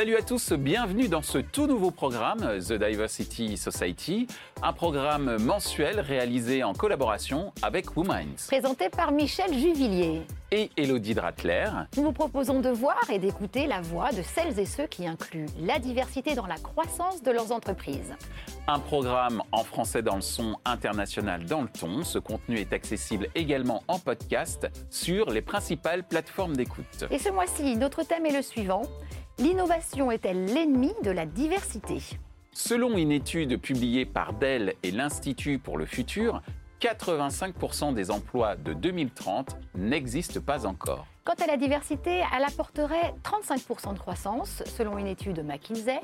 Salut à tous, bienvenue dans ce tout nouveau programme, The Diversity Society, un programme mensuel réalisé en collaboration avec Wominds. Présenté par Michel Juvillier. Et Elodie Dratler. Nous vous proposons de voir et d'écouter la voix de celles et ceux qui incluent la diversité dans la croissance de leurs entreprises. Un programme en français dans le son, international dans le ton. Ce contenu est accessible également en podcast sur les principales plateformes d'écoute. Et ce mois-ci, notre thème est le suivant. L'innovation est-elle l'ennemi de la diversité? Selon une étude publiée par Dell et l'Institut pour le futur, 85% des emplois de 2030 n'existent pas encore. Quant à la diversité, elle apporterait 35% de croissance, selon une étude de McKinsey.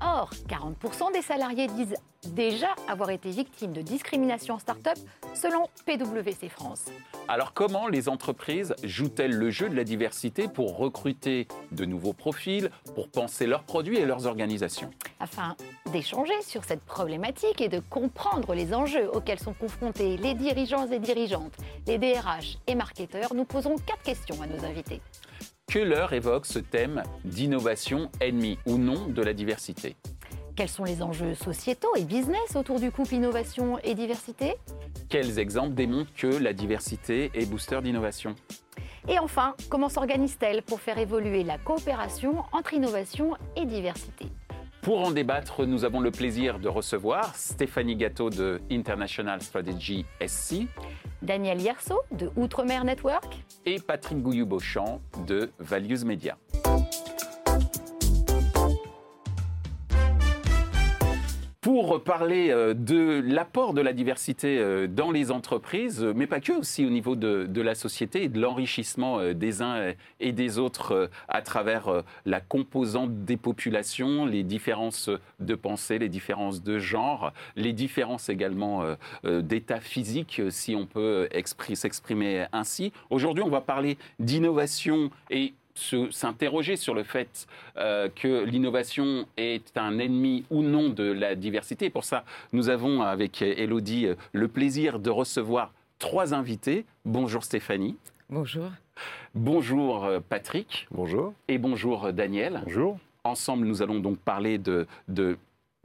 Or, 40% des salariés disent déjà avoir été victimes de discrimination en start-up, selon PwC France. Alors comment les entreprises jouent-elles le jeu de la diversité pour recruter de nouveaux profils, pour penser leurs produits et leurs organisations? Afin d'échanger sur cette problématique et de comprendre les enjeux auxquels sont confrontés les dirigeants et dirigeantes, les DRH et marketeurs, nous posons quatre questions à nos invités. Que leur évoque ce thème d'innovation ennemi ou non de la diversité? Quels sont les enjeux sociétaux et business autour du couple innovation et diversité? Quels exemples démontrent que la diversité est booster d'innovation? Et enfin, comment s'organise-t-elle pour faire évoluer la coopération entre innovation et diversité? Pour en débattre, nous avons le plaisir de recevoir Stéphanie Gâteau de International Strategy SC, Daniel Yerso de Outremer Network et Patrick Gouillou-Beauchamp de Values Media. Pour parler euh, de l'apport de la diversité euh, dans les entreprises, mais pas que, aussi au niveau de, la société et de l'enrichissement euh, des uns et des autres à travers la composante des populations, les différences de pensée, les différences de genre, les différences également d'état physique, si on peut s'exprimer ainsi. Aujourd'hui, on va parler d'innovation et s'interroger sur le fait euh, que l'innovation est un ennemi ou non de la diversité. pour ça, nous avons avec Elodie le plaisir de recevoir trois invités. Bonjour Stéphanie. Bonjour. Bonjour euh, Patrick. Bonjour. Et bonjour Daniel. Bonjour. Ensemble, nous allons donc parler de, de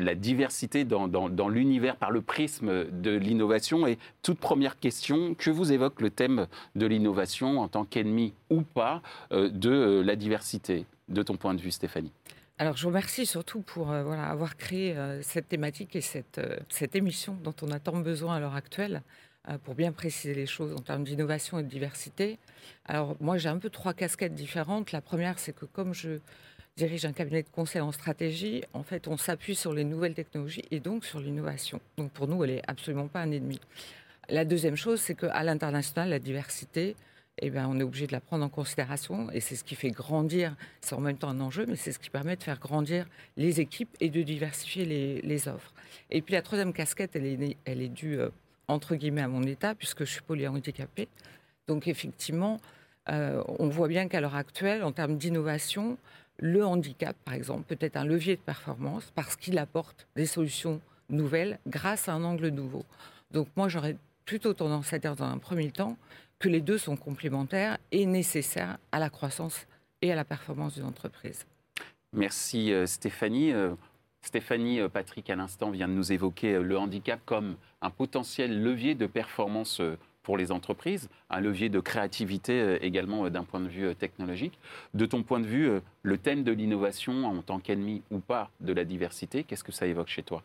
la diversité dans, l'univers par le prisme de l'innovation. Et toute première question, que vous évoque le thème de l'innovation en tant qu'ennemi ou pas euh, de euh, la diversité, de ton point de vue, Stéphanie? Alors, je vous remercie surtout pour euh, avoir créé cette thématique et cette émission dont on a tant besoin à l'heure actuelle pour bien préciser les choses en termes d'innovation et de diversité. Alors, moi, j'ai un peu trois casquettes différentes. La première, c'est que comme je dirige un cabinet de conseil en stratégie, en fait, on s'appuie sur les nouvelles technologies et donc sur l'innovation. Donc pour nous, elle n'est absolument pas un ennemi. La deuxième chose, c'est qu'à l'international, la diversité, eh ben, on est obligé de la prendre en considération et c'est ce qui fait grandir, c'est en même temps un enjeu, mais c'est ce qui permet de faire grandir les équipes et de diversifier les, offres. Et puis la troisième casquette, elle est, elle est due, euh, entre guillemets, à mon état, puisque je suis polyhandicapée. Donc effectivement, euh, on voit bien qu'à l'heure actuelle, en termes d'innovation, le handicap, par exemple, peut être un levier de performance parce qu'il apporte des solutions nouvelles grâce à un angle nouveau. Donc moi, j'aurais plutôt tendance à dire dans un premier temps que les deux sont complémentaires et nécessaires à la croissance et à la performance d'une entreprise. Merci euh, Stéphanie. Euh, Stéphanie, euh, Patrick, à l'instant, vient de nous évoquer le handicap comme un potentiel levier de performance pour les entreprises, un levier de créativité euh, également euh, d'un point de vue euh, technologique. De ton point de vue, le thème de l'innovation en tant qu'ennemi ou pas de la diversité, qu'est-ce que ça évoque chez toi?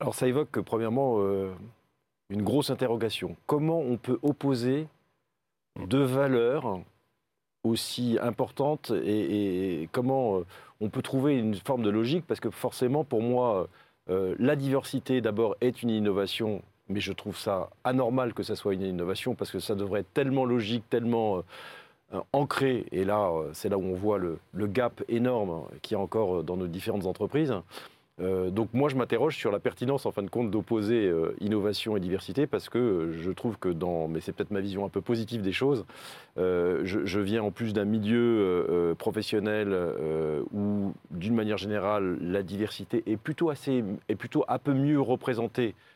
Alors ça évoque premièrement une grosse interrogation. Comment on peut opposer deux valeurs aussi importantes et, comment on peut trouver une forme de logique? Parce que forcément, pour moi, la diversité d'abord est une innovation mais je trouve ça anormal que ça soit une innovation parce que ça devrait être tellement logique, tellement euh, ancré. Et là, euh, c'est là où on voit le, gap énorme qu'il y a encore euh, dans nos différentes entreprises. donc moi, je m'interroge sur la pertinence, en fin de compte, d'opposer innovation et diversité, parce que je trouve que dans, mais c'est peut-être ma vision un peu positive des choses, je, viens en plus d'un milieu professionnel où, d'une manière générale, la diversité est plutôt assez, est plutôt un peu mieux représentée euh,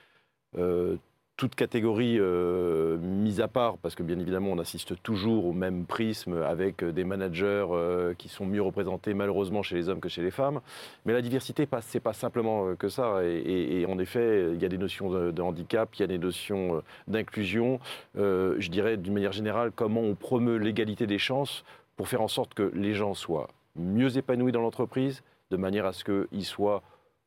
toute catégorie euh, mise à part, parce que bien évidemment on assiste toujours au même prisme avec des managers euh, qui sont mieux représentés malheureusement chez les hommes que chez les femmes. Mais la diversité, ce n'est pas simplement euh, que ça. Et, en effet, il y a des notions de, handicap, il y a des notions d'inclusion. je dirais d'une manière générale comment on promeut l'égalité des chances pour faire en sorte que les gens soient mieux épanouis dans l'entreprise, de manière à ce qu'ils soient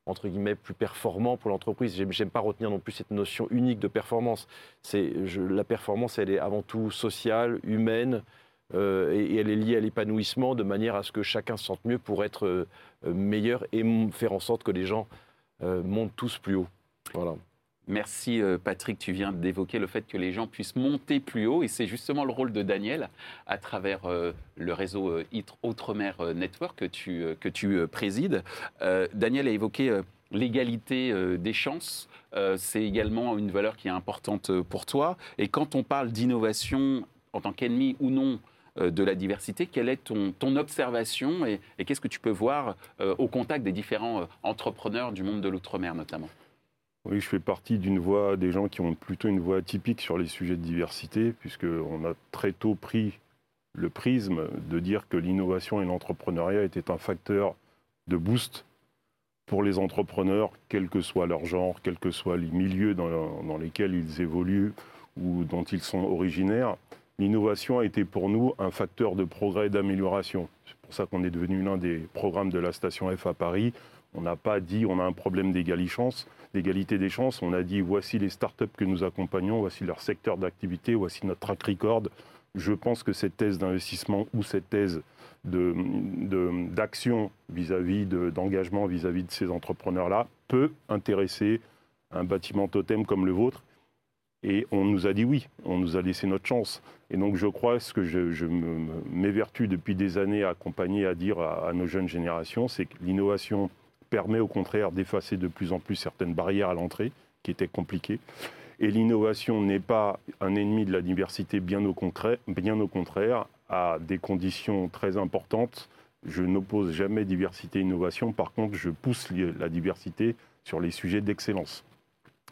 entre guillemets, plus performant pour l'entreprise. J'aime pas retenir non plus cette notion unique de performance. C'est la performance, elle est avant tout sociale, humaine, euh, et, elle est liée à l'épanouissement de manière à ce que chacun se sente mieux pour être euh, meilleur et faire en sorte que les gens euh, montent tous plus haut. Voilà. Merci euh, Patrick, tu viens d'évoquer le fait que les gens puissent monter plus haut et c'est justement le rôle de Daniel à travers euh, le réseau euh, Outremer Network que tu, présides. Daniel a évoqué l'égalité des chances. c'est également une valeur qui est importante pour toi. Et quand on parle d'innovation en tant qu'ennemi ou non de la diversité, quelle est ton, observation et qu'est-ce que tu peux voir au contact des différents entrepreneurs du monde de l'outre-mer notamment? Oui, je fais partie d'une voix des gens qui ont plutôt une voix atypique sur les sujets de diversité, puisqu'on a très tôt pris le prisme de dire que l'innovation et l'entrepreneuriat étaient un facteur de boost pour les entrepreneurs, quel que soit leur genre, quels que soient les milieux dans, dans lesquels ils évoluent ou dont ils sont originaires. L'innovation a été pour nous un facteur de progrès et d'amélioration. C'est pour ça qu'on est devenu l'un des programmes de la station F à Paris. On n'a pas dit on a un problème d'égalité d'égalité des chances. On a dit voici les startups que nous accompagnons, voici leur secteur d'activité, voici notre track record. Je pense que cette thèse d'investissement ou cette thèse d'action vis-à-vis d'engagement vis-à-vis de ces entrepreneurs-là peut intéresser un bâtiment totem comme le vôtre. Et on nous a dit oui, on nous a laissé notre chance. Et donc je crois, ce que je, m'évertue depuis des années à accompagner, à dire à nos jeunes générations, c'est que l'innovation permet au contraire d'effacer de plus en plus certaines barrières à l'entrée qui étaient compliquées. Et l'innovation n'est pas un ennemi de la diversité, bien au, contraire, à des conditions très importantes. Je n'oppose jamais diversité et innovation. Par contre, je pousse la diversité sur les sujets d'excellence.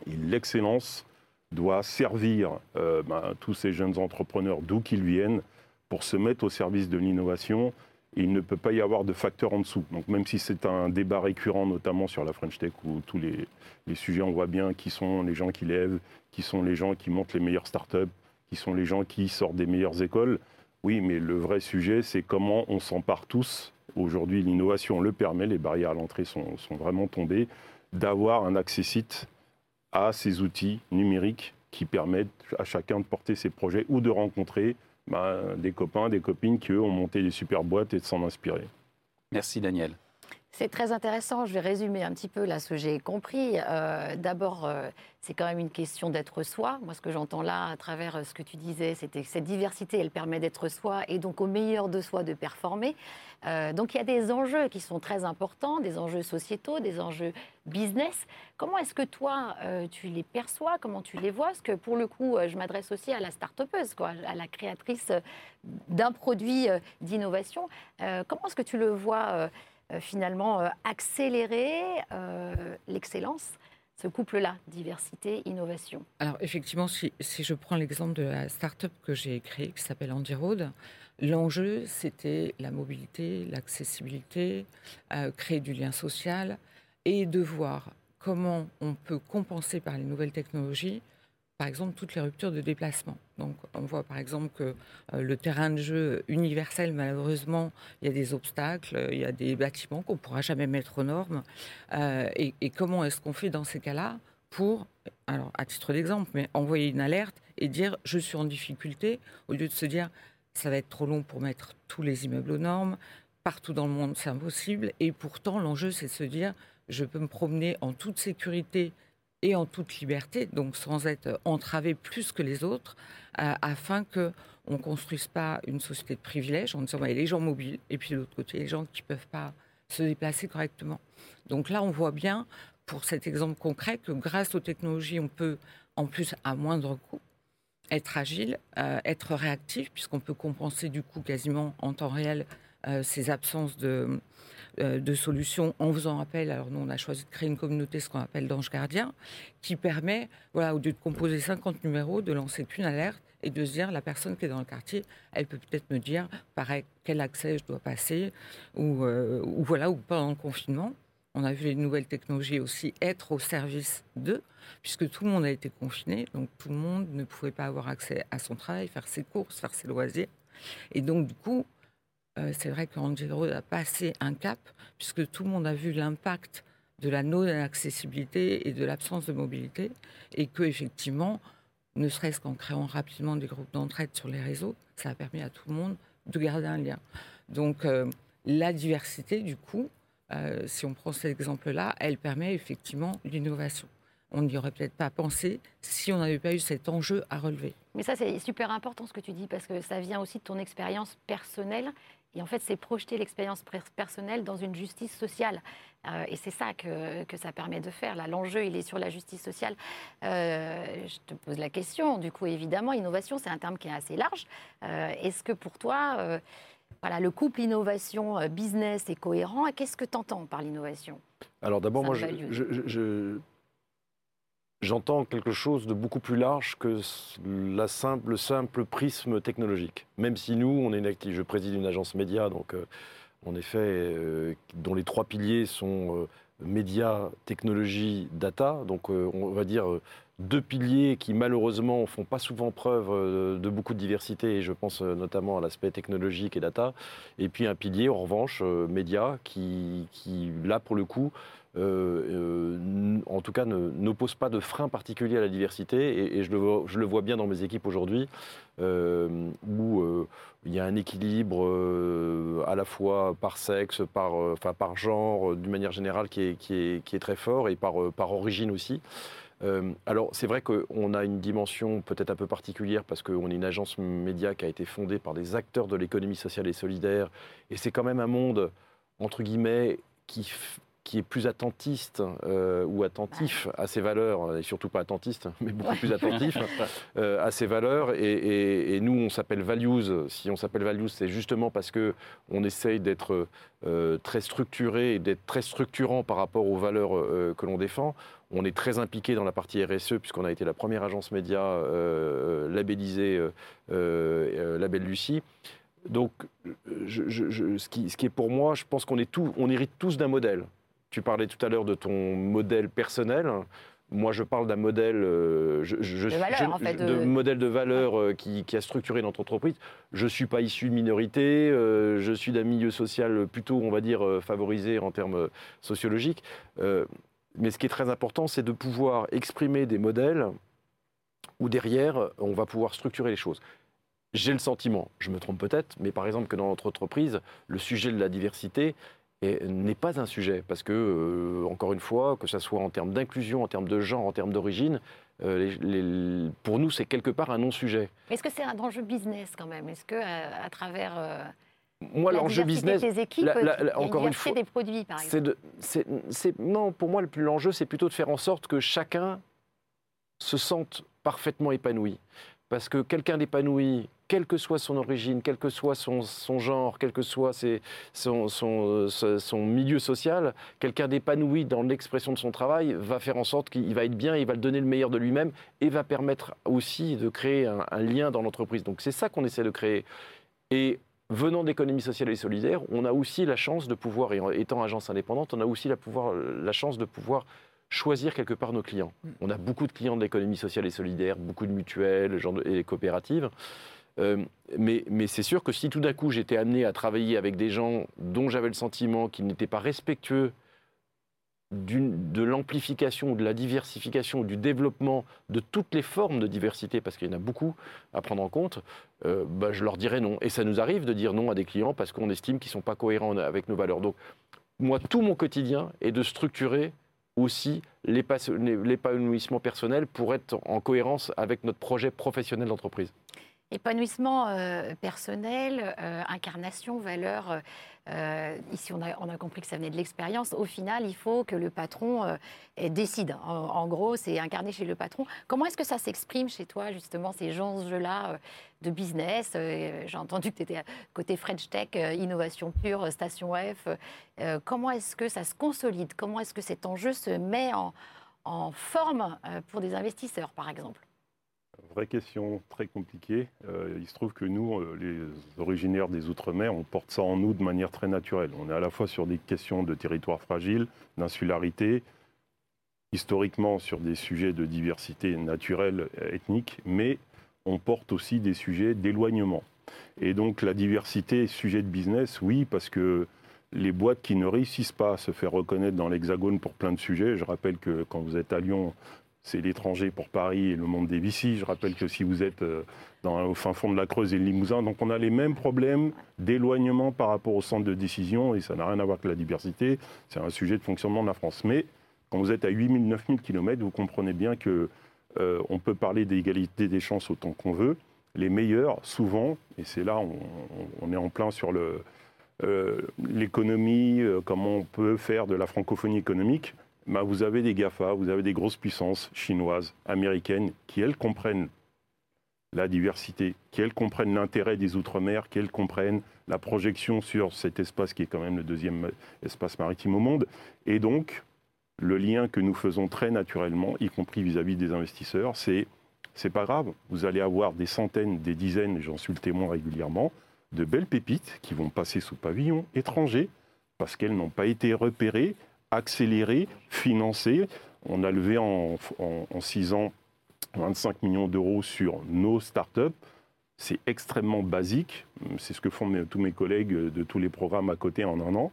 Et l'excellence doit servir euh, ben, tous ces jeunes entrepreneurs, d'où qu'ils viennent, pour se mettre au service de l'innovation il ne peut pas y avoir de facteur en dessous. Donc même si c'est un débat récurrent, notamment sur la French Tech, où tous les, sujets, on voit bien qui sont les gens qui lèvent, qui sont les gens qui montent les meilleures startups, qui sont les gens qui sortent des meilleures écoles. Oui, mais le vrai sujet, c'est comment on s'empare tous. Aujourd'hui, l'innovation le permet, les barrières à l'entrée sont, sont vraiment tombées, d'avoir un accès-site à ces outils numériques qui permettent à chacun de porter ses projets ou de rencontrer bah, des copains, des copines qui, eux, ont monté des super boîtes et de s'en inspirer. Merci Daniel. C'est très intéressant. Je vais résumer un petit peu là ce que j'ai compris. Euh, d'abord, euh, c'est quand même une question d'être soi. Moi, ce que j'entends là, à travers euh, ce que tu disais, c'était que cette diversité, elle permet d'être soi et donc au meilleur de soi de performer. donc il y a des enjeux qui sont très importants, des enjeux sociétaux, des enjeux business. Comment est-ce que toi, tu les perçois? Comment tu les vois? Parce que pour le coup, je m'adresse aussi à la start-upeuse, quoi, à la créatrice d'un produit d'innovation. comment est-ce que tu le vois finalement euh, accélérer euh, l'excellence ce couple-là, diversité, innovation Alors effectivement, si, je prends l'exemple de la start-up que j'ai créée, qui s'appelle Andy Road, l'enjeu, c'était la mobilité, l'accessibilité, créer du lien social et de voir comment on peut compenser par les nouvelles technologies par exemple, toutes les ruptures de déplacement. Donc, on voit par exemple que euh, le terrain de jeu universel, malheureusement, il y a des obstacles, il y a des bâtiments qu'on ne pourra jamais mettre aux normes. Euh, et, comment est-ce qu'on fait dans ces cas-là pour, à titre d'exemple, envoyer une alerte et dire je suis en difficulté, au lieu de se dire ça va être trop long pour mettre tous les immeubles aux normes, partout dans le monde c'est impossible, et pourtant l'enjeu c'est de se dire je peux me promener en toute sécurité et en toute liberté, donc sans être entravé plus que les autres, euh, afin que on construise pas une société de privilèges en disant bah, les gens mobiles et puis de l'autre côté les gens qui peuvent pas se déplacer correctement. Donc là, on voit bien pour cet exemple concret que grâce aux technologies, on peut en plus à moindre coût être agile, euh, être réactif puisqu'on peut compenser du coup quasiment en temps réel euh, ces absences de euh, de solutions en faisant appel. Alors nous, on a choisi de créer une communauté, ce qu'on appelle d'ange gardien, qui permet, voilà, au lieu de composer 50 numéros, de lancer qu'une alerte et de se dire la personne qui est dans le quartier, elle peut peut-être me dire, pareil, quel accès je dois passer, ou, euh, ou voilà, ou pendant le confinement. On a vu les nouvelles technologies aussi être au service d'eux, puisque tout le monde a été confiné, donc tout le monde ne pouvait pas avoir accès à son travail, faire ses courses, faire ses loisirs. Et donc, du coup, euh, c'est vrai qu'Angelo a passé un cap, puisque tout le monde a vu l'impact de la non-accessibilité et de l'absence de mobilité, et que effectivement, ne serait-ce qu'en créant rapidement des groupes d'entraide sur les réseaux, ça a permis à tout le monde de garder un lien. Donc, euh, la diversité, du coup, euh, si on prend cet exemple-là, elle permet effectivement l'innovation. On n'y aurait peut-être pas pensé si on n'avait pas eu cet enjeu à relever. Mais ça, c'est super important ce que tu dis, parce que ça vient aussi de ton expérience personnelle. Et en fait, c'est projeter l'expérience personnelle dans une justice sociale. Euh, et c'est ça que, que, ça permet de faire. Là, l'enjeu, il est sur la justice sociale. Euh, je te pose la question. Du coup, évidemment, innovation, c'est un terme qui est assez large. Est-ce que pour toi, voilà, le couple innovation-business est cohérent? Qu'est-ce que tu entends par l'innovation? Alors d'abord, moi, j'entends quelque chose de beaucoup plus large que la simple, le simple prisme technologique. Même si nous, on est je préside une agence média, donc euh, en effet, euh, dont les trois piliers sont euh, médias, technologie, data. Donc on va dire deux piliers qui malheureusement font pas souvent preuve euh, de beaucoup de diversité, et je pense euh, notamment à l'aspect technologique et data, et puis un pilier en revanche euh, média qui, qui, là pour le coup, en tout cas n'oppose pas de frein particulier à la diversité, et, je, le vois, bien dans mes équipes aujourd'hui, où il y a un équilibre à la fois par sexe, par, enfin, par genre, d'une manière générale, qui est, très fort, et par, par origine aussi. Euh, alors, c'est vrai qu'on a une dimension peut-être un peu particulière parce qu'on est une agence média qui a été fondée par des acteurs de l'économie sociale et solidaire. Et c'est quand même un monde, entre guillemets, qui, qui est plus attentiste euh, ou attentif à ses valeurs, et surtout pas attentiste, mais beaucoup plus attentif euh, à ses valeurs. Et, nous, on s'appelle Values. Si on s'appelle Values, c'est justement parce que on essaye d'être très structuré et d'être très structurant par rapport aux valeurs que l'on défend. On est très impliqué dans la partie RSE puisqu'on a été la première agence média euh, labellisée euh, euh, Label Lucie. Donc, ce, qui, est pour moi, je pense qu'on on hérite tous d'un modèle. Tu parlais tout à l'heure de ton modèle personnel. Moi, je parle d'un modèle, de, modèle de valeur qui, a structuré notre entreprise. Je ne suis pas issu de minorité, je suis d'un milieu social plutôt, on va dire, favorisé en termes sociologiques. Mais ce qui est très important, c'est de pouvoir exprimer des modèles où derrière, on va pouvoir structurer les choses. J'ai le sentiment, je me trompe peut-être, mais par exemple que dans notre entreprise, le sujet de la diversité n'est pas un sujet. Parce que, euh, encore une fois, que ce soit en termes d'inclusion, en termes de genre, en termes d'origine, euh, pour nous, c'est quelque part un non-sujet. Est-ce que c'est un enjeu business quand même? Est-ce que à, travers... Euh, moi, l'enjeu business, équipes, encore une fois, des produits, par exemple? non, pour moi, l'enjeu, c'est plutôt de faire en sorte que chacun se sente parfaitement épanoui. Parce que quelqu'un d'épanoui, quelle que soit son origine, quel que soit son, genre, quel que soit son, son, milieu social, quelqu'un d'épanoui dans l'expression de son travail va faire en sorte qu'il va être bien, il va donner le meilleur de lui-même et va permettre aussi de créer un, lien dans l'entreprise. Donc c'est ça qu'on essaie de créer. Et venant d'économie sociale et solidaire, on a aussi la chance de pouvoir, et étant agence indépendante, on a aussi la chance de pouvoir choisir quelque part nos clients. Mm. On a beaucoup de clients de l'économie sociale et solidaire, beaucoup de mutuelles et coopératives. Euh, mais, mais c'est sûr que si tout d'un coup j'étais amené à travailler avec des gens dont j'avais le sentiment qu'ils n'étaient pas respectueux de l'amplification, de la diversification, du développement de toutes les formes de diversité, parce qu'il y en a beaucoup à prendre en compte, euh, bah, je leur dirais non. Et ça nous arrive de dire non à des clients parce qu'on estime qu'ils ne sont pas cohérents avec nos valeurs. Donc, moi, tout mon quotidien est de structurer aussi l'épanouissement personnel pour être en cohérence avec notre projet professionnel d'entreprise. Épanouissement euh, personnel, euh, incarnation, valeur. euh, ici, on a, compris que ça venait de l'expérience. Au final, il faut que le patron décide. En, gros, c'est incarné chez le patron. Comment est-ce que ça s'exprime chez toi, justement, ces enjeux-là de business J'ai entendu que tu étais côté French Tech, innovation pure, station F. Comment est-ce que ça se consolide? Comment est-ce que cet enjeu se met en, forme pour des investisseurs, par exemple? Vraie question très compliquée. Euh, il se trouve que nous, euh, les originaires des Outre-mer, on porte ça en nous de manière très naturelle. On est à la fois sur des questions de territoire fragile, d'insularité, historiquement sur des sujets de diversité naturelle, ethnique, mais on porte aussi des sujets d'éloignement. Et donc la diversité, sujet de business, oui, parce que les boîtes qui ne réussissent pas à se faire reconnaître dans l'Hexagone pour plein de sujets, je rappelle que quand vous êtes à Lyon, c'est l'étranger pour Paris et le monde des Vici. Je rappelle que si vous êtes euh, au fin fond de la Creuse et le Limousin, donc on a les mêmes problèmes d'éloignement par rapport au centre de décision et ça n'a rien à voir avec la diversité. C'est un sujet de fonctionnement de la France. Mais quand vous êtes à 8000, 9000 km, vous comprenez bien que euh, on peut parler d'égalité des chances autant qu'on veut. Les meilleurs, souvent, et c'est là on, est en plein sur euh, l'économie, comment on peut faire de la francophonie économique, bah, vous avez des GAFA, vous avez des grosses puissances chinoises, américaines, qui elles comprennent la diversité, qui elles comprennent l'intérêt des Outre-mer, qui elles comprennent la projection sur cet espace qui est quand même le deuxième espace maritime au monde. Et donc, le lien que nous faisons très naturellement, y compris vis-à-vis des investisseurs, c'est c'est pas grave, vous allez avoir des centaines, des dizaines, j'en suis le témoin régulièrement, de belles pépites qui vont passer sous pavillon étranger parce qu'elles n'ont pas été repérées, accélérées, financées. On a levé en, en, six ans 25 millions d'euros sur nos startups. C'est extrêmement basique. C'est ce que font tous mes collègues de tous les programmes à côté en un an.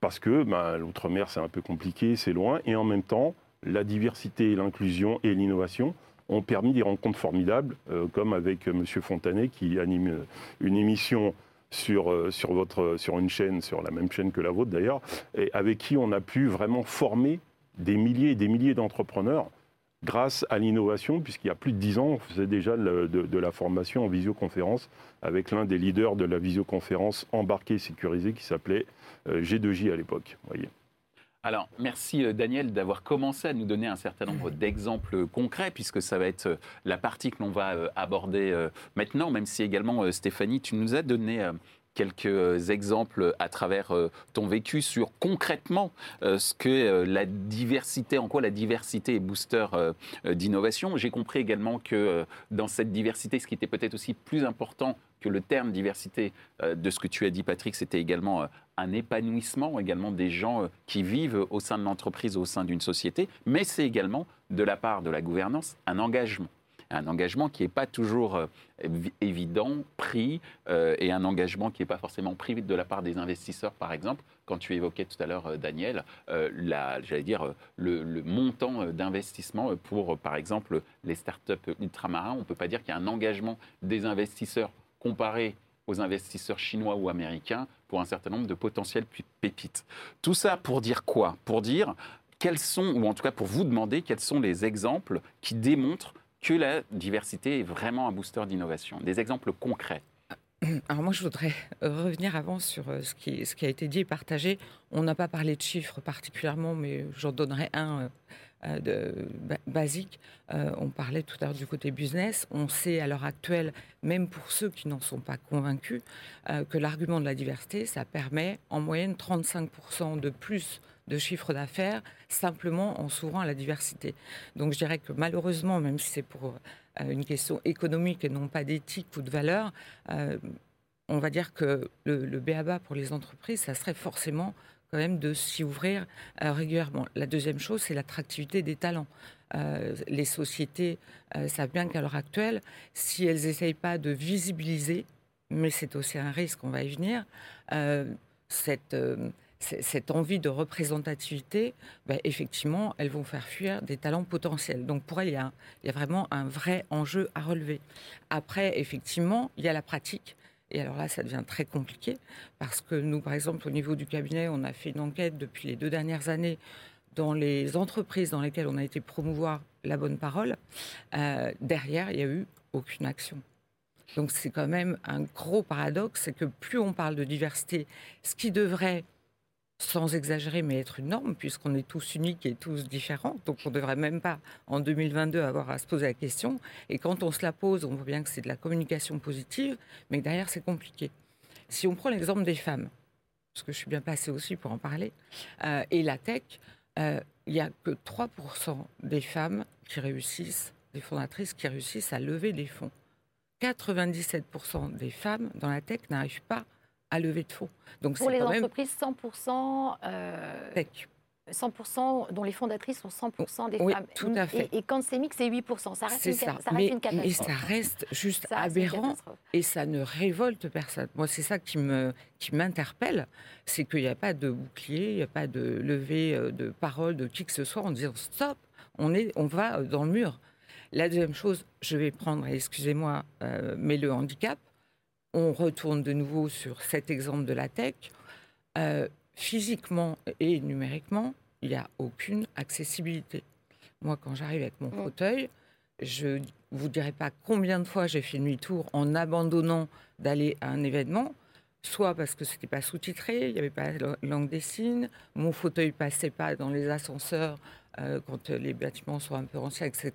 Parce que ben, l'outre-mer, c'est un peu compliqué, c'est loin. Et en même temps, la diversité, l'inclusion et l'innovation ont permis des rencontres formidables, euh, comme avec M. Fontanet qui anime euh, une émission sur, euh, sur, une chaîne, sur la même chaîne que la vôtre d'ailleurs, et avec qui on a pu vraiment former des milliers et des milliers d'entrepreneurs grâce à l'innovation, puisqu'il y a plus de dix ans, on faisait déjà de, la formation en visioconférence avec l'un des leaders de la visioconférence embarquée sécurisée qui s'appelait euh, G2J à l'époque. voyez. Alors, merci euh, Daniel d'avoir commencé à nous donner un certain nombre d'exemples concrets, puisque ça va être euh, la partie que l'on va euh, aborder euh, maintenant, même si également, euh, Stéphanie, tu nous as donné euh, quelques euh, exemples à travers euh, ton vécu sur concrètement euh, ce que euh, la diversité, en quoi la diversité est booster euh, euh, d'innovation. J'ai compris également que euh, dans cette diversité, ce qui était peut-être aussi plus important que le terme diversité euh, de ce que tu as dit, Patrick, c'était également euh, un épanouissement également des gens euh, qui vivent au sein de l'entreprise, au sein d'une société, mais c'est également de la part de la gouvernance un engagement. Un engagement qui n'est pas toujours évi- évident, pris, et un engagement qui n'est pas forcément pris de la part des investisseurs, par exemple. Quand tu évoquais tout à l'heure, Daniel, la- j'allais dire le, montant d'investissement pour, par exemple, les startups ultramarins, on ne peut pas dire qu'il y a un engagement des investisseurs comparé aux investisseurs chinois ou américains pour un certain nombre de potentielles pépites. Tout ça pour dire quoi? Pour dire quels sont, ou en tout cas pour vous demander quels sont les exemples qui démontrent que la diversité est vraiment un booster d'innovation. Des exemples concrets. Alors moi, je voudrais euh, revenir avant sur euh, ce qui, ce qui a été dit et partagé. On n'a pas parlé de chiffres particulièrement, mais j'en donnerai un euh, basique. Euh, on parlait tout à l'heure du côté business. On sait à l'heure actuelle, même pour ceux qui n'en sont pas convaincus, euh, que l'argument de la diversité, ça permet en moyenne 35% de plus de chiffre d'affaires simplement en s'ouvrant à la diversité. Donc je dirais que malheureusement, même si c'est pour une question économique et non pas d'éthique ou de valeur, on va dire que le, le BABA pour les entreprises, ça serait forcément quand même de s'y ouvrir euh, régulièrement. La deuxième chose, c'est l'attractivité des talents. Euh, les sociétés euh, savent bien qu'à l'heure actuelle, si elles n'essayent pas de visibiliser, mais c'est aussi un risque, on va y venir, cette, envie de représentativité, ben, effectivement, elles vont faire fuir des talents potentiels. Donc pour elles, il y a vraiment un vrai enjeu à relever. Après, effectivement, il y a la pratique. Et alors là, ça devient très compliqué parce que nous, par exemple, au niveau du cabinet, on a fait une enquête depuis les deux dernières années dans les entreprises dans lesquelles on a été promouvoir la bonne parole. Euh, derrière, il n'y a eu aucune action. Donc c'est quand même un gros paradoxe, c'est que plus on parle de diversité, ce qui devrait, sans exagérer, mais être une norme, puisqu'on est tous uniques et tous différents, donc on ne devrait même pas, en 2022, avoir à se poser la question. Et quand on se la pose, on voit bien que c'est de la communication positive, mais derrière, c'est compliqué. Si on prend l'exemple des femmes, parce que je suis bien passée aussi pour en parler, euh, et la tech, euh, il n'y a que 3% des femmes qui réussissent, des fondatrices qui réussissent à lever des fonds. 97% des femmes dans la tech n'arrivent pas à lever de fonds. Donc Pour les entreprises, 100% euh, tech. 100% dont les fondatrices sont 100% des oui, femmes. Tout à fait. Et, et quand c'est mix, c'est 8%. Ça reste, une, ça. Ça mais, reste une catastrophe. Mais ça reste juste aberrant et ça ne révolte personne. Moi, c'est ça qui me qui m'interpelle, c'est qu'il n'y a pas de bouclier, il n'y a pas de levée euh, de parole de qui que ce soit en disant stop, on est, on va euh, dans le mur. La deuxième chose, je vais prendre, excusez-moi, euh, mais le handicap. On retourne de nouveau sur cet exemple de la tech. Euh, physiquement et numériquement, il n'y a aucune accessibilité. Moi, quand j'arrive avec mon mm. fauteuil, je ne vous dirai pas combien de fois j'ai fait demi-tour en abandonnant d'aller à un événement, soit parce que ce n'était pas sous-titré, il n'y avait pas la langue des signes, mon fauteuil passait pas dans les ascenseurs euh, quand les bâtiments sont un peu anciens, etc.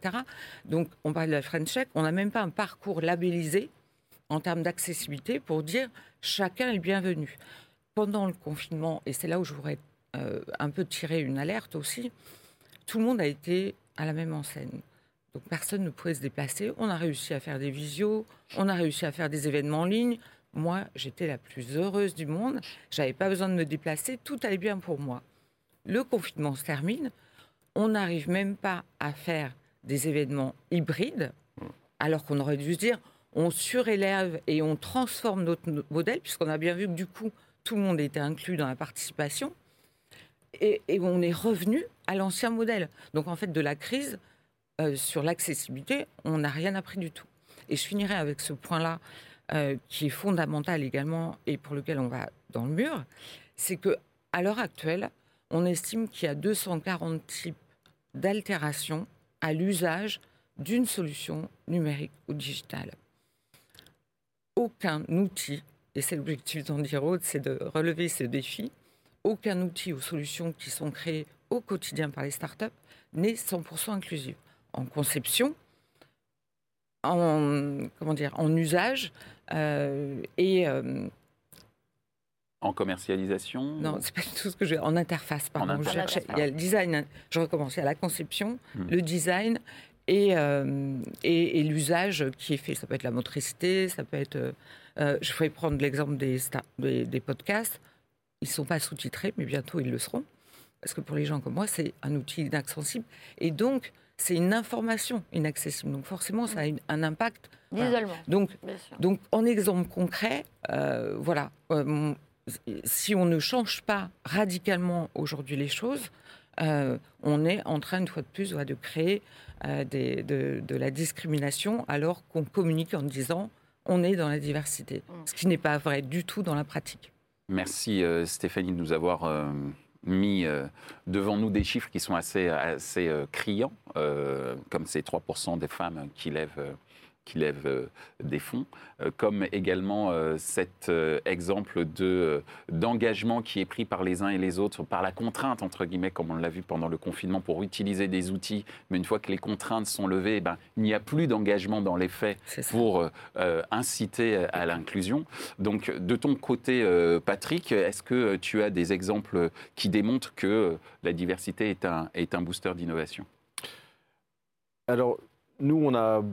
Donc, on parle de la French Check, on n'a même pas un parcours labellisé en termes d'accessibilité pour dire chacun est bienvenu. Pendant le confinement, et c'est là où je voudrais euh, un peu tirer une alerte aussi, tout le monde a été à la même enseigne. Donc personne ne pouvait se déplacer. On a réussi à faire des visios, on a réussi à faire des événements en ligne. Moi, j'étais la plus heureuse du monde. J'avais pas besoin de me déplacer. Tout allait bien pour moi. Le confinement se termine on n'arrive même pas à faire des événements hybrides, alors qu'on aurait dû se dire, on surélève et on transforme notre modèle, puisqu'on a bien vu que du coup, tout le monde était inclus dans la participation, et, on est revenu à l'ancien modèle. Donc en fait, de la crise euh, sur l'accessibilité, on n'a rien appris du tout. Et je finirai avec ce point-là, euh, qui est fondamental également, et pour lequel on va dans le mur, c'est que à l'heure actuelle, on estime qu'il y a 240 types d'altération à l'usage d'une solution numérique ou digitale. Aucun outil, et c'est l'objectif d'Andy Road, c'est de relever ce défi, aucun outil ou solution qui sont créés au quotidien par les startups n'est 100% inclusif. En conception, en, comment dire, en usage euh, et, euh, en commercialisation Non, c'est pas tout ce que je En interface, pardon. il y a le design, je recommence. Il y a la conception, hmm. le design euh, et, et, l'usage qui est fait. Ça peut être la motricité, ça peut être. Euh, je vais prendre l'exemple des, des, podcasts. Ils ne sont pas sous-titrés, mais bientôt ils le seront. Parce que pour les gens comme moi, c'est un outil inaccessible. Et donc, c'est une information inaccessible. Donc, forcément, ça a un impact. D'isolement. Donc, donc, en exemple concret, euh, voilà si on ne change pas radicalement aujourd'hui les choses, euh, on est en train, une fois de plus, de créer euh, de, la discrimination alors qu'on communique en disant on est dans la diversité, ce qui n'est pas vrai du tout dans la pratique. Merci euh, Stéphanie de nous avoir mis devant nous des chiffres qui sont assez, assez criants, comme ces 3% des femmes qui lèvent qui lève euh, des fonds, euh, comme également euh, cet exemple de, d'engagement qui est pris par les uns et les autres, par la contrainte, entre guillemets, comme on l'a vu pendant le confinement, pour utiliser des outils. Mais une fois que les contraintes sont levées, eh ben, il n'y a plus d'engagement dans les faits pour inciter à l'inclusion. Donc, de ton côté, Patrick, est-ce que tu as des exemples qui démontrent que la diversité est un, est un booster d'innovation? Alors, nous, on a,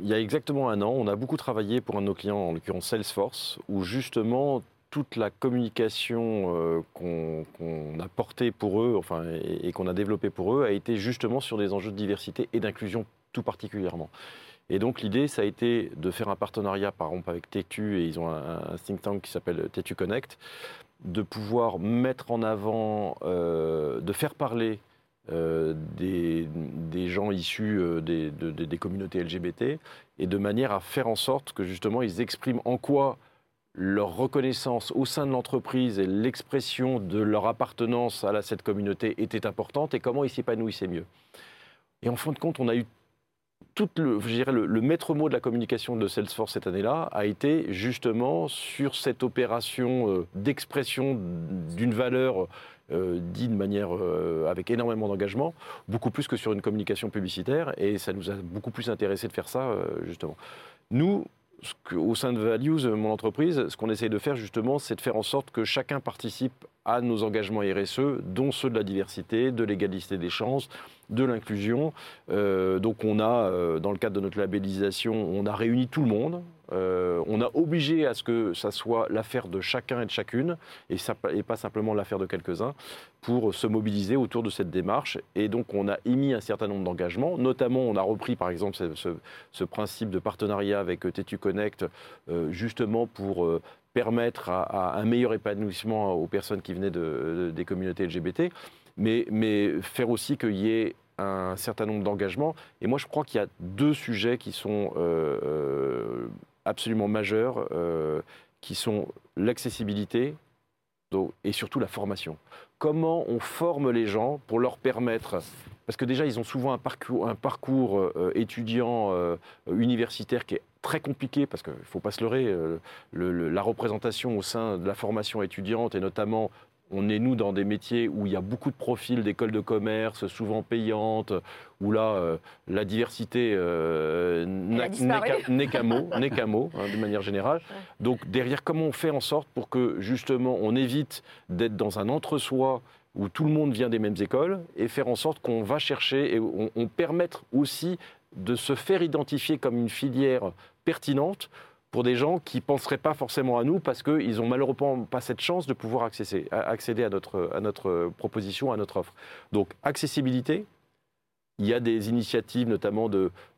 il y a exactement un an, on a beaucoup travaillé pour un de nos clients, en l'occurrence Salesforce, où justement toute la communication euh, qu'on a portée pour eux, enfin, et, qu'on a développée pour eux, a été justement sur des enjeux de diversité et d'inclusion tout particulièrement. Et donc l'idée, ça a été de faire un partenariat, par exemple, avec TETU, et ils ont un, think tank qui s'appelle TETU Connect, de pouvoir mettre en avant, euh, de faire parler euh, des, gens issus euh, des, communautés LGBT et de manière à faire en sorte que justement ils expriment en quoi leur reconnaissance au sein de l'entreprise et l'expression de leur appartenance à cette communauté était importante et comment ils s'épanouissaient mieux. Et en fin de compte, on a eu tout le, je dirais le, le maître mot de la communication de Salesforce cette année-là a été justement sur cette opération euh, d'expression d'une valeur euh, dit de manière euh, avec énormément d'engagement, beaucoup plus que sur une communication publicitaire, et ça nous a beaucoup plus intéressé de faire ça, euh, justement. Nous, au sein de Values, mon entreprise, ce qu'on essaye de faire justement, c'est de faire en sorte que chacun participe à nos engagements RSE, dont ceux de la diversité, de l'égalité des chances, de l'inclusion. Donc on a, dans le cadre de notre labellisation, on a réuni tout le monde. Euh, on a obligé à ce que ça soit l'affaire de chacun et de chacune, et, ça- pas simplement l'affaire de quelques-uns, pour se mobiliser autour de cette démarche. Et donc on a émis un certain nombre d'engagements, notamment on a repris par exemple ce, principe de partenariat avec euh, Tétu Connect, euh, justement pour permettre un meilleur épanouissement aux personnes qui venaient de- de- des communautés LGBT, mais, faire aussi qu'il y ait un certain nombre d'engagements. Et moi, je crois qu'il y a deux sujets qui sont absolument majeurs, euh, qui sont l'accessibilité et surtout la formation. Comment on forme les gens pour leur permettre, parce que déjà, ils ont souvent un parcours, euh, étudiant euh, universitaire qui est très compliqué, parce qu'il ne faut pas se leurrer, le- le- la représentation au sein de la formation étudiante, et notamment, on est nous dans des métiers où il y a beaucoup de profils d'écoles de commerce, souvent payantes, où là, euh, la diversité euh, n'est qu'un- mot, n'est qu'un mot, hein, de manière générale. Donc derrière, comment on fait en sorte pour que justement on évite d'être dans un entre-soi où tout le monde vient des mêmes écoles et faire en sorte qu'on va chercher et on, on permettre aussi de se faire identifier comme une filière pertinente pour des gens qui ne penseraient pas forcément à nous parce qu'ils n'ont malheureusement pas cette chance de pouvoir accéder, à- notre, à notre proposition, à notre offre. Donc accessibilité, il y a des initiatives notamment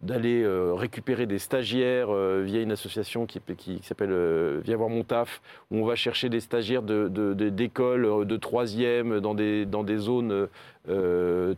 d'aller euh, récupérer des stagiaires euh, via une association qui, qui- s'appelle euh, Viens voir mon taf, où on va chercher des stagiaires de- de- de- d'écoles de, troisième dans des, dans des zones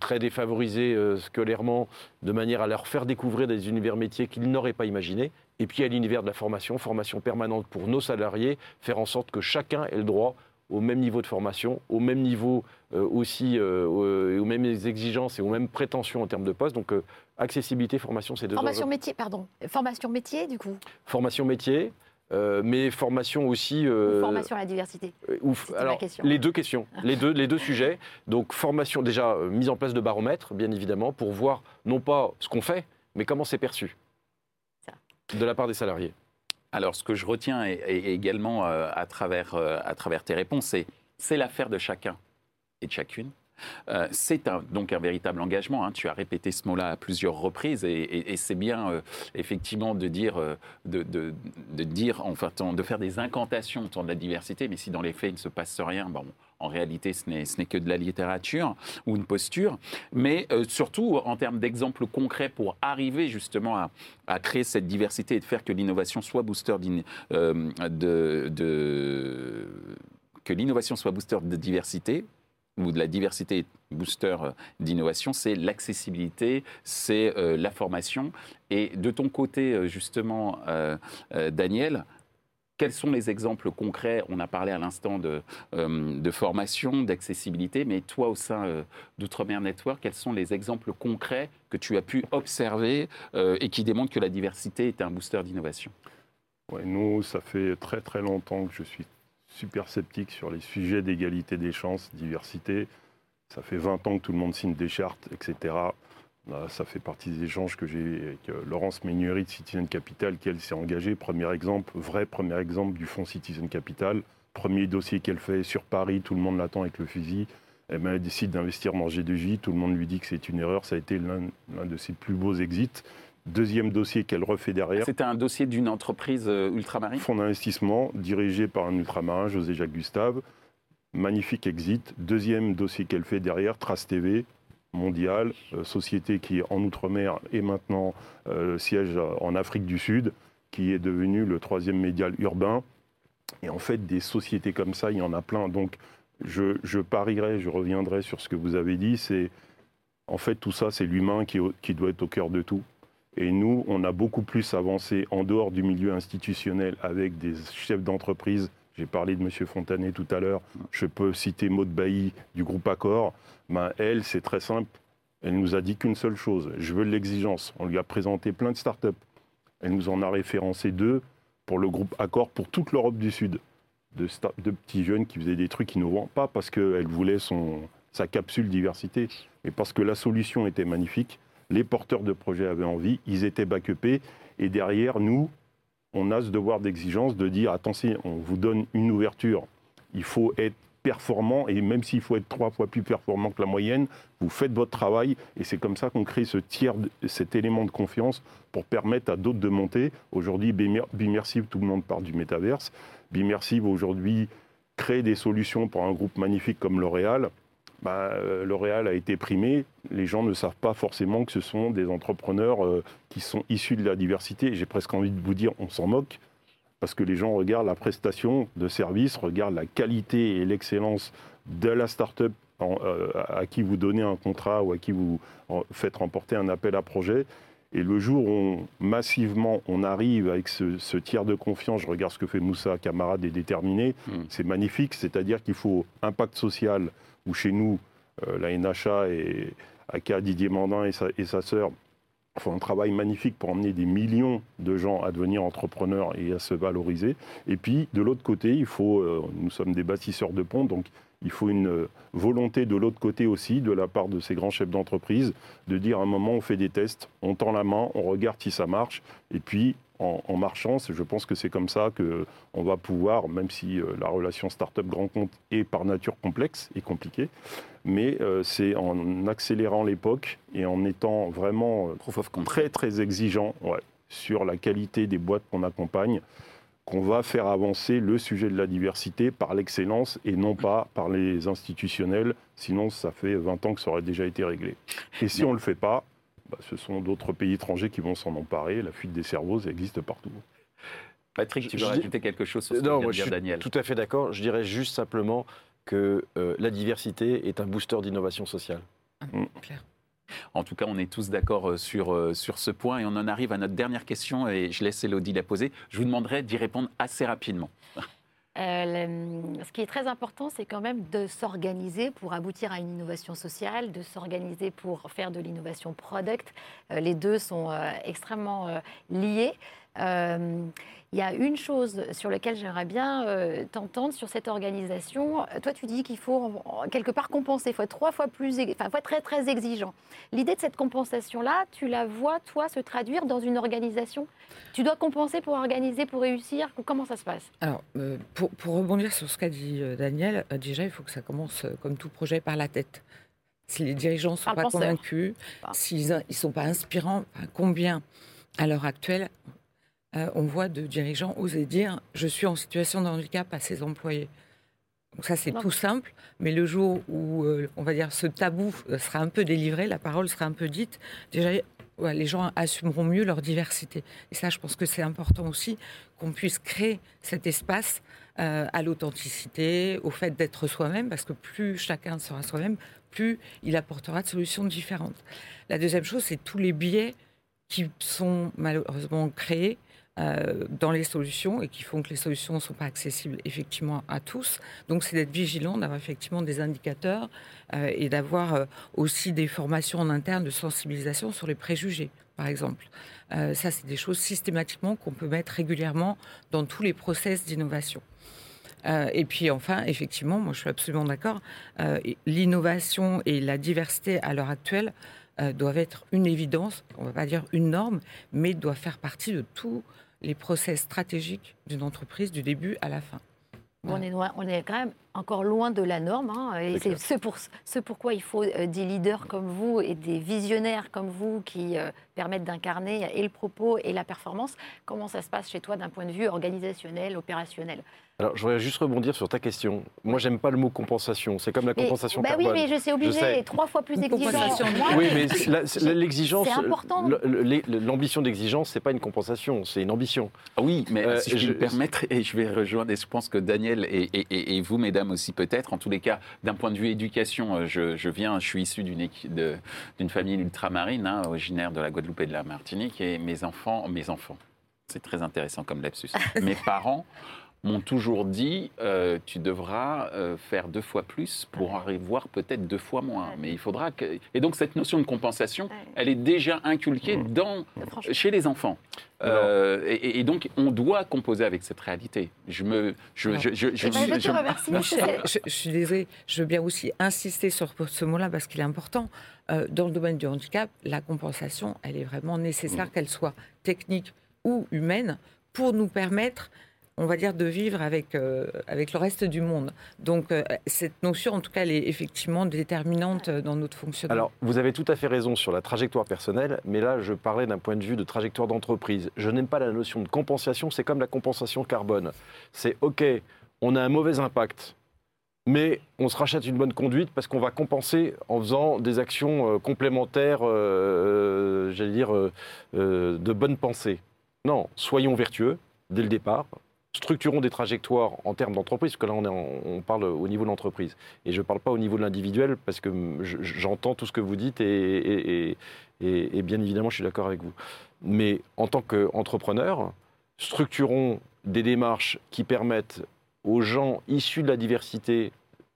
très défavorisées scolairement, de manière à leur faire découvrir des univers métiers qu'ils n'auraient pas imaginés. Et puis à l'univers de la formation, formation permanente pour nos salariés, faire en sorte que chacun ait le droit au même niveau de formation, au même niveau euh, aussi, euh, aux mêmes exigences et aux mêmes prétentions en termes de poste. Donc euh, accessibilité, formation, c'est deux Formation métier, pardon. Formation métier, du coup? Formation métier, euh, mais formation aussi. euh, Ou formation à la diversité? euh, ou- C'était ma alors, question. les deux questions, les deux, les deux sujets. Donc, formation, déjà, mise en place de baromètres, bien évidemment, pour voir non pas ce qu'on fait, mais comment c'est perçu. De la part des salariés. Alors, ce que je retiens et- et également euh, à, travers, euh, à travers tes réponses, c'est c'est l'affaire de chacun et de chacune. Euh, c'est donc un véritable engagement. hein. Tu as répété ce mot-là à plusieurs reprises et, c'est bien euh, effectivement de dire, euh, de, dire, enfin, de faire des incantations autour de la diversité, mais si dans les faits il ne se passe rien, bon, en réalité ce n'est que de la littérature ou une posture. Mais surtout en termes d'exemples concrets pour arriver justement à, créer cette diversité et de faire que l'innovation soit booster de- que l'innovation soit booster de diversité ou de la diversité booster euh, d'innovation, c'est l'accessibilité, c'est euh, la formation. Et de ton côté, euh, justement, Daniel, quels sont les exemples concrets? On a parlé à l'instant de, formation, d'accessibilité, mais toi, au sein d'Outre-mer Network, quels sont les exemples concrets que tu as pu observer et qui démontrent que la diversité est un booster d'innovation? Ouais, nous, ça fait très très longtemps que je suis super sceptique sur les sujets d'égalité des chances, diversité. Ça fait 20 ans que tout le monde signe des chartes, etc. Ça fait partie des échanges que j'ai avec euh, Laurence Meignery de Citizen Capital, qui elle s'est engagée. Premier exemple, vrai premier exemple du fonds Citizen Capital. Premier dossier qu'elle fait sur Paris, tout le monde l'attend avec le fusil. Elle décide d'investir dans G2J, tout le monde lui dit que c'est une erreur. Ça a été l'un de ses plus beaux exits. Deuxième dossier qu'elle refait derrière. C'était un dossier d'une entreprise euh, ultramarine Fonds d'investissement dirigé par un ultramarin, José Jacques Gustave. Magnifique exit. Deuxième dossier qu'elle fait derrière, Trace TV, mondiale, euh, société qui est en Outre-mer et maintenant euh, siège en Afrique du Sud, qui est devenu le troisième médial urbain. Et en fait, des sociétés comme ça, il y en a plein. Donc, je, je parierais, je reviendrai sur ce que vous avez dit, c'est en fait tout ça, c'est l'humain qui doit être au cœur de tout. Et nous, on a beaucoup plus avancé en dehors du milieu institutionnel avec des chefs d'entreprise. J'ai parlé de M. Fontanet tout à l'heure. Je peux citer Maud Bailly du groupe Accor. Ben, elle, c'est très simple. Elle nous a dit qu'une seule chose, je veux l'exigence. On lui a présenté plein de start-up. Elle nous en a référencé deux pour le groupe Accor pour toute l'Europe du Sud. De petits jeunes qui faisaient des trucs innovants, pas parce qu'elle voulait son, sa capsule diversité, mais parce que la solution était magnifique. Les porteurs de projets avaient envie, ils étaient backupés. Et derrière, nous, on a ce devoir d'exigence de dire attention, on vous donne une ouverture, il faut être performant et même s'il faut être trois fois plus performant que la moyenne, vous faites votre travail et c'est comme ça qu'on crée cet élément de confiance pour permettre à d'autres de monter. Aujourd'hui, Bimer- Bimersive, tout le monde parle du métaverse. Bimersive aujourd'hui crée des solutions pour un groupe magnifique comme L'Oréal. Bah, euh, L'Oréal a été primé. Les gens ne savent pas forcément que ce sont des entrepreneurs euh, qui sont issus de la diversité. J'ai presque envie de vous dire, on s'en moque, parce que les gens regardent la prestation de service, regardent la qualité et l'excellence de la start-up en- euh, à qui vous donnez un contrat ou à qui vous faites remporter un appel à projet. Et le jour où on- massivement on arrive avec ce, ce tiers de confiance, je regarde ce que fait Moussa, camarade et déterminé, Mm. c'est magnifique. C'est-à-dire qu'il faut impact social, où chez nous, euh, la NHA et Aka Didier Mandin et sa, sœur font un travail magnifique pour emmener des millions de gens à devenir entrepreneurs et à se valoriser. Et puis, de l'autre côté, il faut, euh, nous sommes des bâtisseurs de ponts, donc il faut une volonté de l'autre côté aussi, de la part de ces grands chefs d'entreprise, de dire à un moment, on fait des tests, on tend la main, on regarde si ça marche, et puis en, en marchant, je pense que c'est comme ça qu'on va pouvoir, même si euh, la relation start-up grand compte est par nature complexe et compliquée, mais euh, c'est en accélérant l'époque et en étant vraiment euh, très très exigeant ouais, sur la qualité des boîtes qu'on accompagne, qu'on va faire avancer le sujet de la diversité par l'excellence et non pas par les institutionnels. Sinon, ça fait 20 ans que ça aurait déjà été réglé. Et si on ne le fait pas, bah, ce sont d'autres pays étrangers qui vont s'en emparer. La fuite des cerveaux, ça existe partout. Patrick, tu Je- veux je dis- rajouter quelque chose sur ce que Non, vient moi de je dire suis Daniel tout à fait d'accord. Je dirais juste simplement que euh, la diversité est un booster d'innovation sociale. Claire. En tout cas, on est tous d'accord euh, sur, euh, sur ce point et on en arrive à notre dernière question et je laisse Elodie la poser. Je vous demanderai d'y répondre assez rapidement. Euh, ce qui est très important, c'est quand même de s'organiser pour aboutir à une innovation sociale, de s'organiser pour faire de l'innovation product. Euh, les deux sont euh, extrêmement liés. Euh, Il y a une chose sur laquelle j'aimerais bien euh, t'entendre sur cette organisation. Toi, tu dis qu'il faut quelque part compenser. Il faut être trois fois plus, enfin, faut être très très exigeant. L'idée de cette compensation-là, tu la vois toi se traduire dans une organisation? Tu dois compenser pour organiser, pour réussir? Comment ça se passe? Alors, euh, pour, pour rebondir sur ce qu'a dit Daniel, euh, déjà, il faut que ça commence, comme tout projet, par la tête. Si les dirigeants ne sont pas penseur. convaincus, s'ils ne sont pas inspirants, combien, à l'heure actuelle, euh, on voit de dirigeants oser dire « je suis en situation de handicap à ses employés ». Donc ça, c'est tout simple, mais le jour où, euh, on va dire, ce tabou euh, sera un peu délivré, la parole sera un peu dite, déjà, ouais, les gens assumeront mieux leur diversité. Et ça, je pense que c'est important aussi qu'on puisse créer cet espace euh, à l'authenticité, au fait d'être soi-même, parce que plus chacun sera soi-même, plus il apportera de solutions différentes. La deuxième chose, c'est tous les biais qui sont malheureusement créés euh, dans les solutions et qui font que les solutions ne sont pas accessibles effectivement à tous. Donc c'est d'être vigilant, d'avoir effectivement des indicateurs euh, et d'avoir euh, aussi des formations en interne de sensibilisation sur les préjugés, par exemple. Ça, c'est des choses systématiquement qu'on peut mettre régulièrement dans tous les process d'innovation. Et puis enfin, effectivement, moi je suis absolument d'accord, l'innovation et la diversité à l'heure actuelle doivent être une évidence, on ne va pas dire une norme, mais doivent faire partie de tous les process stratégiques d'une entreprise du début à la fin. On est, loin- on est quand même encore loin de la norme. hein, et C'est ce, pour, ce pourquoi il faut euh, des leaders comme vous et des visionnaires comme vous qui euh, permettent d'incarner et le propos et la performance. Comment ça se passe chez toi d'un point de vue organisationnel, opérationnel? Alors, je voudrais juste rebondir sur ta question. Moi, j'aime pas le mot compensation. C'est comme la Mais- compensation bah carbone. oui, mais je sais obligé, sais. trois fois plus exigeant. Oui, mais l'exigence, l'ambition d'exigence, c'est pas une compensation, c'est une ambition. Ah Oui, mais Euh, si je je- me permettre, et je vais rejoindre, et je pense que Daniel et, et- et- et vous, mesdames aussi peut-être, en tous les cas, d'un point de vue éducation, euh, je, je viens, je suis issu d'une famille ultramarine, hein, originaire de la Guadeloupe et de la Martinique, et mes enfants, mes enfants, c'est très intéressant comme lapsus, mes parents m'ont toujours dit euh, tu devras euh, faire deux fois plus pour avoir peut-être deux fois moins. Ouais. Mais il faudra que. Et donc, cette notion de compensation, Ouais. elle est déjà inculquée Mmh. dans, chez les enfants. Euh, et, et donc, on doit composer avec cette réalité. Je me. Je, je, remercie. suis désolée, je veux bien aussi insister sur ce mot-là parce qu'il est important. Euh, dans le domaine du handicap, la compensation, elle est vraiment nécessaire, qu'elle soit technique ou humaine, pour nous permettre, on va dire, de vivre avec, euh, avec le reste du monde. Donc, euh, cette notion, en tout cas, elle est effectivement déterminante dans notre fonctionnement. Alors, vous avez tout à fait raison sur la trajectoire personnelle, mais là, je parlais d'un point de vue de trajectoire d'entreprise. Je n'aime pas la notion de compensation, c'est comme la compensation carbone. C'est OK, on a un mauvais impact, mais on se rachète une bonne conduite parce qu'on va compenser en faisant des actions euh, complémentaires, j'allais dire, de bonne pensée. Non, soyons vertueux dès le départ. Structurons des trajectoires en termes d'entreprise, parce que là on, parle au niveau de l'entreprise. Et je ne parle pas au niveau de l'individuel, parce que je- j'entends tout ce que vous dites et, et- bien évidemment je suis d'accord avec vous. Mais en tant qu'entrepreneur, structurons des démarches qui permettent aux gens issus de la diversité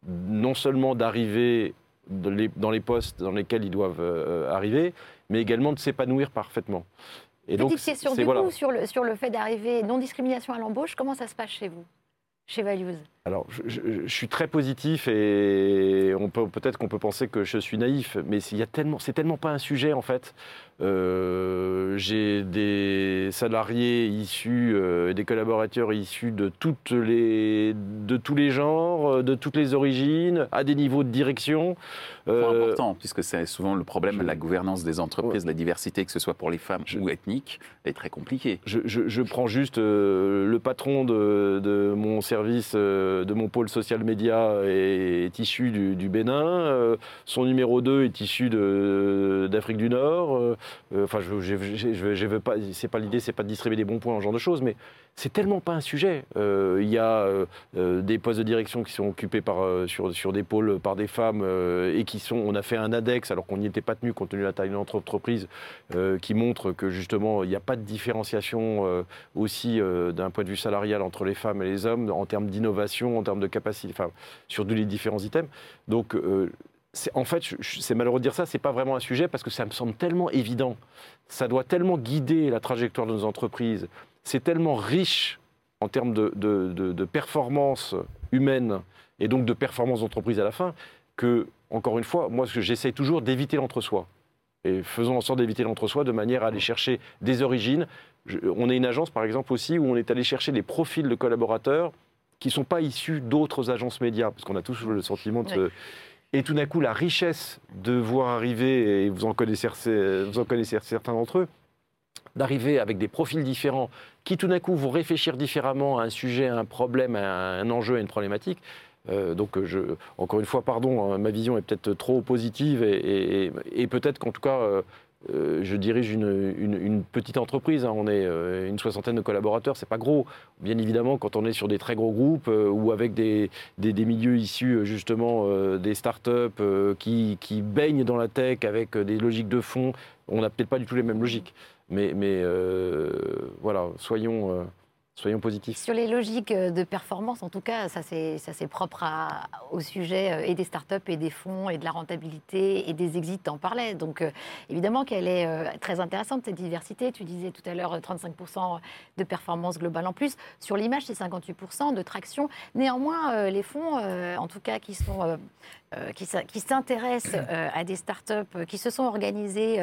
non seulement d'arriver dans les, dans les postes dans lesquels ils doivent euh, arriver, mais également de s'épanouir parfaitement. Et Petite question du voilà. coup sur le, sur le fait d'arriver non-discrimination à l'embauche. Comment ça se passe chez vous Chez Values? Alors, je, je- je suis très positif et on peut peut-être qu'on peut penser que je suis naïf, mais il y a tellement, c'est tellement pas un sujet en fait. Euh, J'ai des salariés issus, euh, des collaborateurs issus de toutes les, de tous les genres, euh, de toutes les origines, à des niveaux de direction. Point Euh, important, puisque c'est souvent le problème, je- la gouvernance des entreprises, la diversité, que ce soit pour les femmes Je- ou ethniques, est très compliquée. Je, prends juste le patron de, de mon service, de mon pôle social média est, est issu du, du Bénin. son numéro 2 est issu d'Afrique du Nord. Euh, Enfin, je, veux pas. C'est pas l'idée, c'est pas de distribuer des bons points, ce genre de choses, mais c'est tellement pas un sujet. Euh, Il y a euh, des postes de direction qui sont occupés sur, sur des pôles par des femmes et qui sont. On a fait un index alors qu'on n'y était pas tenu compte tenu de la taille de notre entreprise euh, qui montre que justement il n'y a pas de différenciation aussi d'un point de vue salarial entre les femmes et les hommes en termes d'innovation, en termes de capacité, enfin sur les différents items. Donc en fait, c'est malheureux de dire ça, c'est pas vraiment un sujet parce que ça me semble tellement évident. Ça doit tellement guider la trajectoire de nos entreprises. C'est tellement riche en termes de, de, de- de performance humaine et donc de performance d'entreprise à la fin que, encore une fois, moi, ce que j'essaie toujours d'éviter l'entre-soi. Et faisons en sorte d'éviter l'entre-soi de manière à aller chercher des origines. Je- on est une agence, par exemple, aussi, où on est allé chercher des profils de collaborateurs qui ne sont pas issus d'autres agences médias, parce qu'on a tous le sentiment de... se- Et tout d'un coup, la richesse de voir arriver, et vous en connaissez, certains d'entre eux, d'arriver avec des profils différents, qui tout d'un coup vont réfléchir différemment à un sujet, à un problème, à un enjeu, à une problématique. Euh, donc, je, encore une fois, pardon, hein, ma vision est peut-être trop positive et peut-être qu'en tout cas, euh, euh, je dirige une, petite entreprise. hein. on est euh, une soixantaine de collaborateurs, c'est pas gros. Bien évidemment, quand on est sur des très gros groupes euh, ou avec des, milieux issus justement des startups qui, qui baignent dans la tech avec des logiques de fond, on n'a peut-être pas du tout les mêmes logiques. Mais, voilà, soyons, soyons positifs. Sur les logiques euh, de performance, en tout cas, ça c'est propre au sujet euh, et des startups et des fonds et de la rentabilité et des exits, t'en parlais. Donc euh, évidemment qu'elle est très intéressante, cette diversité. Tu disais tout à l'heure euh, 35% de performance globale en plus. Sur l'image, c'est 58% de traction. Néanmoins, les fonds, en tout cas, qui sont... qui s'intéressent à des startups qui se sont organisées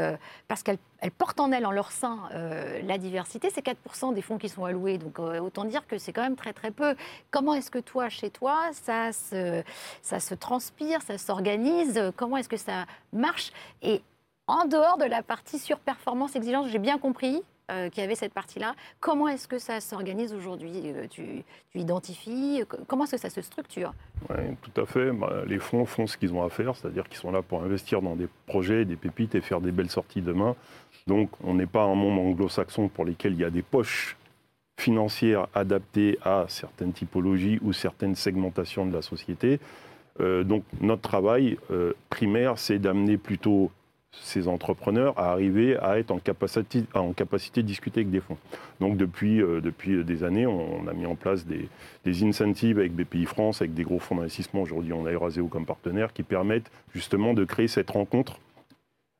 parce qu'elles elles portent en elles, en leur sein, euh, la diversité. C'est 4% des fonds qui sont alloués. Donc euh, autant dire que c'est quand même très très peu. Comment est-ce que toi, chez toi, ça se, transpire, ça s'organise? Comment est-ce que ça marche? Et en dehors de la partie surperformance, exigence, j'ai bien compris euh, qu'il y avait cette partie-là. Comment est-ce que ça s'organise aujourd'hui Euh, tu, identifies euh, Comment est-ce que ça se structure? Ouais, tout à fait. Bah, les fonds font ce qu'ils ont à faire, c'est-à-dire qu'ils sont là pour investir dans des projets, des pépites et faire des belles sorties demain. Donc, on n'est pas un monde anglo-saxon pour lesquels il y a des poches financières adaptées à certaines typologies ou certaines segmentations de la société. Donc, notre travail primaire, c'est d'amener plutôt ces entrepreneurs à arriver à être en capacité, en capacité de discuter avec des fonds. Donc depuis, euh, depuis des années, on, a mis en place des, des, incentives avec BPI France, avec des gros fonds d'investissement. Aujourd'hui, on a Euraseo comme partenaire qui permettent justement de créer cette rencontre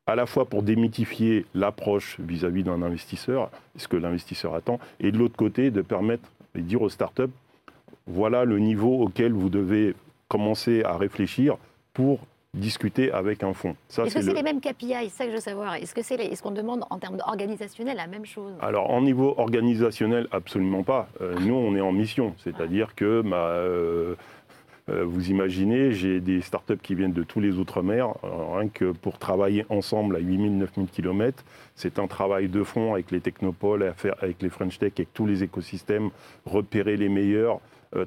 à la fois pour démythifier l'approche vis-à-vis d'un investisseur, ce que l'investisseur attend, et de l'autre côté, de permettre et dire aux startups, voilà le niveau auquel vous devez commencer à réfléchir pour discuter avec un fonds. Est-ce que c'est les mêmes KPI C'est ça que je veux savoir. Est-ce qu'on est qu'on demande en termes organisationnels la même chose? Alors, en niveau organisationnel, absolument pas. Euh, nous, on est en mission. C'est-à-dire que bah, euh, euh, vous imaginez, j'ai des startups qui viennent de tous les Outre-mer. Rien que pour travailler ensemble à 8000, 9000 km, c'est un travail de fond avec les technopoles, avec les French Tech, avec tous les écosystèmes, repérer les meilleurs.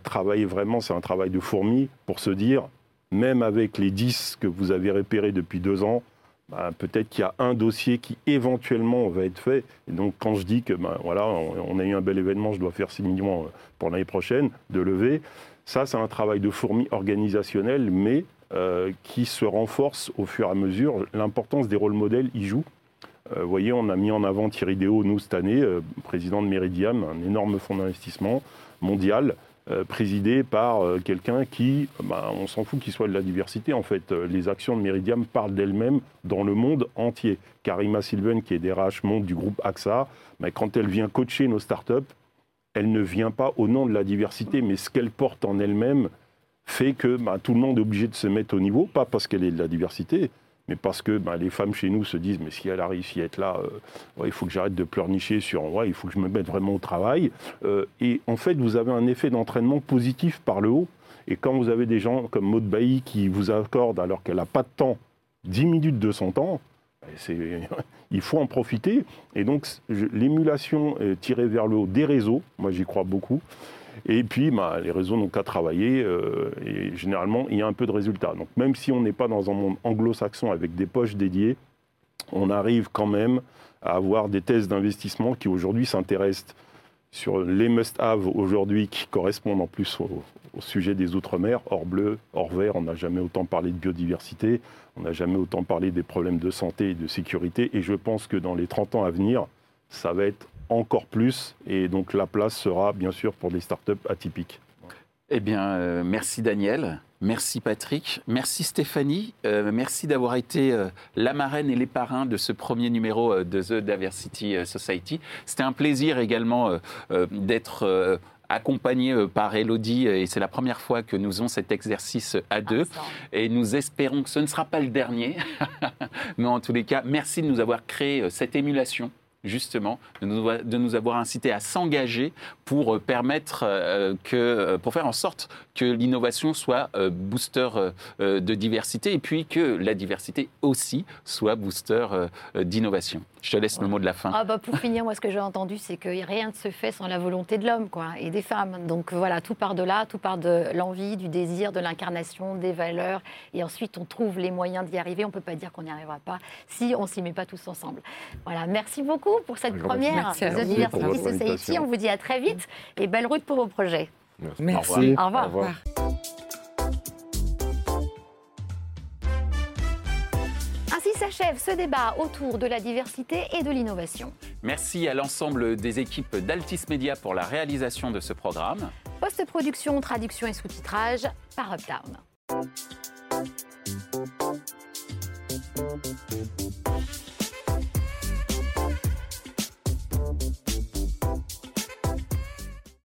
travailler vraiment, c'est un travail de fourmi pour se dire même avec les 10 que vous avez repérés depuis deux ans, bah, peut-être qu'il y a un dossier qui éventuellement va être fait. Et donc quand je dis que bah, voilà, on, a eu un bel événement, je dois faire 6 millions euh, pour l'année prochaine de lever, ça c'est un travail de fourmi organisationnel, mais euh, qui se renforce au fur et à mesure. L'importance des rôles modèles y joue. Euh, vous voyez, on a mis en avant Thierry Déo, nous, cette année, président de Meridiam, un énorme fonds d'investissement mondial, euh, présidé par euh, quelqu'un qui, bah, on s'en fout qu'il soit de la diversité. En fait, euh, les actions de Meridiam parlent d'elles-mêmes dans le monde entier. Karima Sylvain, qui est DRH monde du groupe AXA, mais quand elle vient coacher nos startups, elle ne vient pas au nom de la diversité, mais ce qu'elle porte en elle-même fait que bah, tout le monde est obligé de se mettre au niveau, pas parce qu'elle est de la diversité, mais parce que ben, les femmes chez nous se disent mais si elle a réussi à être là, euh, il faut que j'arrête de pleurnicher sur ouais, il faut que je me mette vraiment au travail. Euh, et en fait, vous avez un effet d'entraînement positif par le haut. Et quand vous avez des gens comme Maud Bailly qui vous accordent, alors qu'elle n'a pas de temps, 10 minutes de son temps, il faut en profiter. Et donc, l'émulation tirée vers le haut des réseaux, moi j'y crois beaucoup, et puis, bah, les réseaux n'ont qu'à travailler euh, et généralement, il y a un peu de résultats. Donc, même si on n'est pas dans un monde anglo-saxon avec des poches dédiées, on arrive quand même à avoir des thèses d'investissement qui aujourd'hui s'intéressent sur les must-have aujourd'hui qui correspondent en plus au, sujet des Outre-mer, hors bleu, hors vert. On n'a jamais autant parlé de biodiversité, on n'a jamais autant parlé des problèmes de santé et de sécurité. Et je pense que dans les 30 ans à venir, ça va être encore plus. Et donc la place sera bien sûr pour des startups atypiques. Eh bien, euh, merci Daniel, merci Patrick, merci Stéphanie, euh, merci d'avoir été euh, la marraine et les parrains de ce premier numéro de The Diversity Society. C'était un plaisir également d'être accompagné par Elodie et c'est la première fois que nous faisons cet exercice à deux et nous espérons que ce ne sera pas le dernier. Mais en tous les cas, merci de nous avoir créé cette émulation justement, de nous, avoir incité à s'engager pour euh, permettre euh, que, euh, pour faire en sorte que l'innovation soit booster de diversité et puis que la diversité aussi soit booster d'innovation. Je te laisse le mot de la fin. Ah bah pour finir, moi ce que j'ai entendu, c'est que rien ne se fait sans la volonté de l'homme quoi, et des femmes. Donc voilà, tout part de là, tout part de l'envie, du désir, de l'incarnation, des valeurs. Et ensuite, on trouve les moyens d'y arriver. On ne peut pas dire qu'on n'y arrivera pas si on s'y met pas tous ensemble. Voilà, merci beaucoup pour cette première The Diversity Society. On vous dit à très vite et belle route pour vos projets. Merci. Au revoir. Au revoir. Ainsi s'achève ce débat autour de la diversité et de l'innovation. Merci à l'ensemble des équipes d'Altis Media pour la réalisation de ce programme. Post-production, traduction et sous-titrage par Uptown.